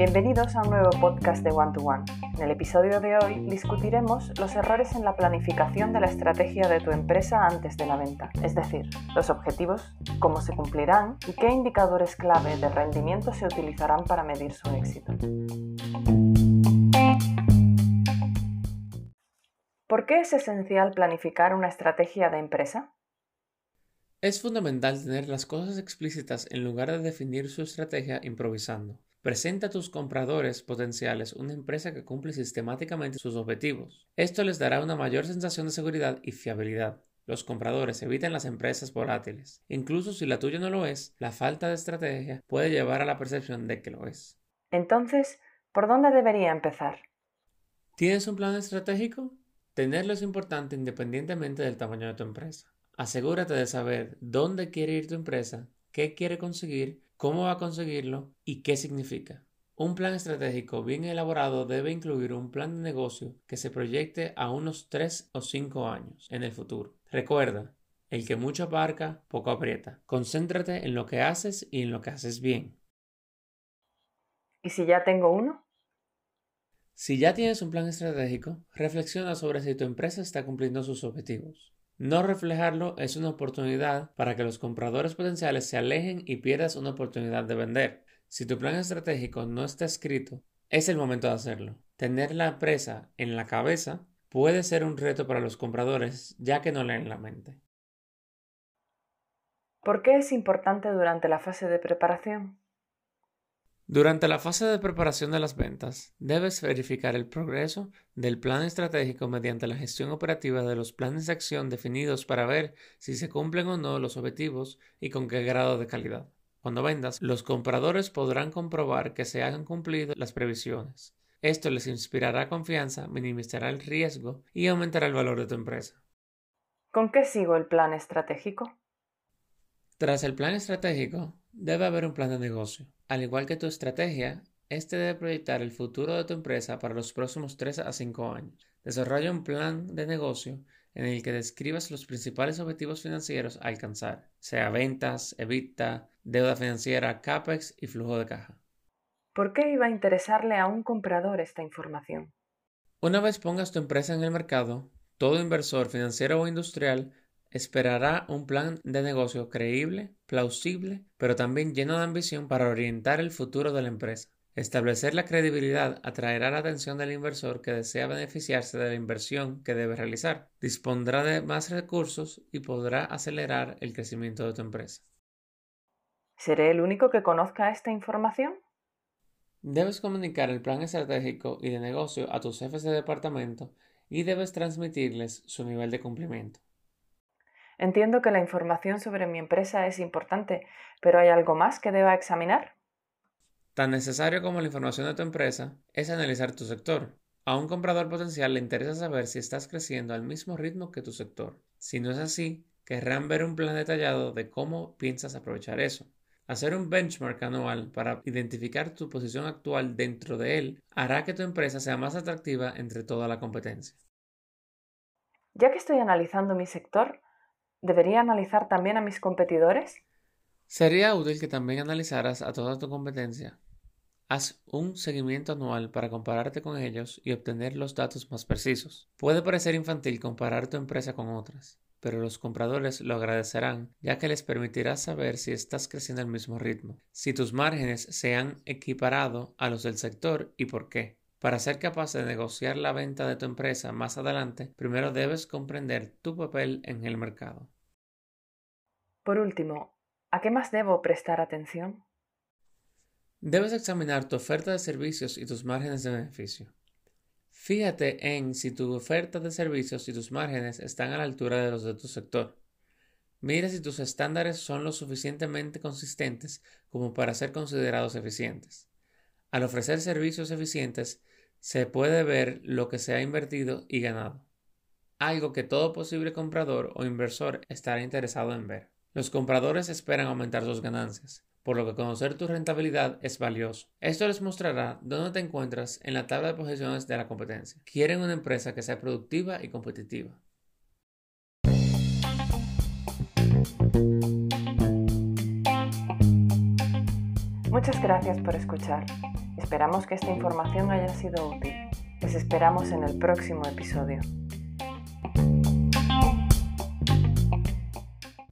Bienvenidos a un nuevo podcast de One to One. En el episodio de hoy discutiremos los errores en la planificación de la estrategia de tu empresa antes de la venta, es decir, los objetivos, cómo se cumplirán y qué indicadores clave de rendimiento se utilizarán para medir su éxito. ¿Por qué es esencial planificar una estrategia de empresa? Es fundamental tener las cosas explícitas en lugar de definir su estrategia improvisando. Presenta a tus compradores potenciales una empresa que cumple sistemáticamente sus objetivos. Esto les dará una mayor sensación de seguridad y fiabilidad. Los compradores evitan las empresas volátiles. Incluso si la tuya no lo es, la falta de estrategia puede llevar a la percepción de que lo es. Entonces, ¿por dónde debería empezar? ¿Tienes un plan estratégico? Tenerlo es importante independientemente del tamaño de tu empresa. Asegúrate de saber dónde quiere ir tu empresa, qué quiere conseguir cómo va a conseguirlo y qué significa. Un plan estratégico bien elaborado debe incluir un plan de negocio que se proyecte a unos 3 o 5 años en el futuro. Recuerda, el que mucho abarca, poco aprieta. Concéntrate en lo que haces y en lo que haces bien. ¿Y si ya tengo uno? Si ya tienes un plan estratégico, reflexiona sobre si tu empresa está cumpliendo sus objetivos. No reflejarlo es una oportunidad para que los compradores potenciales se alejen y pierdas una oportunidad de vender. Si tu plan estratégico no está escrito, es el momento de hacerlo. Tener la empresa en la cabeza puede ser un reto para los compradores ya que no leen la mente. ¿Por qué es importante durante la fase de preparación? Durante la fase de preparación de las ventas, debes verificar el progreso del plan estratégico mediante la gestión operativa de los planes de acción definidos para ver si se cumplen o no los objetivos y con qué grado de calidad. Cuando vendas, los compradores podrán comprobar que se han cumplido las previsiones. Esto les inspirará confianza, minimizará el riesgo y aumentará el valor de tu empresa. ¿Con qué sigo el plan estratégico? Tras el plan estratégico, debe haber un plan de negocio. Al igual que tu estrategia, este debe proyectar el futuro de tu empresa para los próximos 3 a 5 años. Desarrolla un plan de negocio en el que describas los principales objetivos financieros a alcanzar, sea ventas, EBITDA, deuda financiera, CAPEX y flujo de caja. ¿Por qué iba a interesarle a un comprador esta información? Una vez pongas tu empresa en el mercado, todo inversor financiero o industrial esperará un plan de negocio creíble, plausible, pero también lleno de ambición para orientar el futuro de la empresa. Establecer la credibilidad atraerá la atención del inversor que desea beneficiarse de la inversión que debe realizar. Dispondrá de más recursos y podrá acelerar el crecimiento de tu empresa. ¿Seré el único que conozca esta información? Debes comunicar el plan estratégico y de negocio a tus jefes de departamento y debes transmitirles su nivel de cumplimiento. Entiendo que la información sobre mi empresa es importante, pero ¿hay algo más que deba examinar? Tan necesario como la información de tu empresa es analizar tu sector. A un comprador potencial le interesa saber si estás creciendo al mismo ritmo que tu sector. Si no es así, querrán ver un plan detallado de cómo piensas aprovechar eso. Hacer un benchmark anual para identificar tu posición actual dentro de él hará que tu empresa sea más atractiva entre toda la competencia. Ya que estoy analizando mi sector, ¿Debería analizar también a mis competidores? Sería útil que también analizaras a toda tu competencia. Haz un seguimiento anual para compararte con ellos y obtener los datos más precisos. Puede parecer infantil comparar tu empresa con otras, pero los compradores lo agradecerán ya que les permitirá saber si estás creciendo al mismo ritmo, si tus márgenes se han equiparado a los del sector y por qué. Para ser capaz de negociar la venta de tu empresa más adelante, primero debes comprender tu papel en el mercado. Por último, ¿a qué más debo prestar atención? Debes examinar tu oferta de servicios y tus márgenes de beneficio. Fíjate en si tu oferta de servicios y tus márgenes están a la altura de los de tu sector. Mira si tus estándares son lo suficientemente consistentes como para ser considerados eficientes. Al ofrecer servicios eficientes, se puede ver lo que se ha invertido y ganado, algo que todo posible comprador o inversor estará interesado en ver. Los compradores esperan aumentar sus ganancias, por lo que conocer tu rentabilidad es valioso. Esto les mostrará dónde te encuentras en la tabla de posiciones de la competencia. Quieren una empresa que sea productiva y competitiva. Muchas gracias por escuchar. Esperamos que esta información haya sido útil. Les esperamos en el próximo episodio.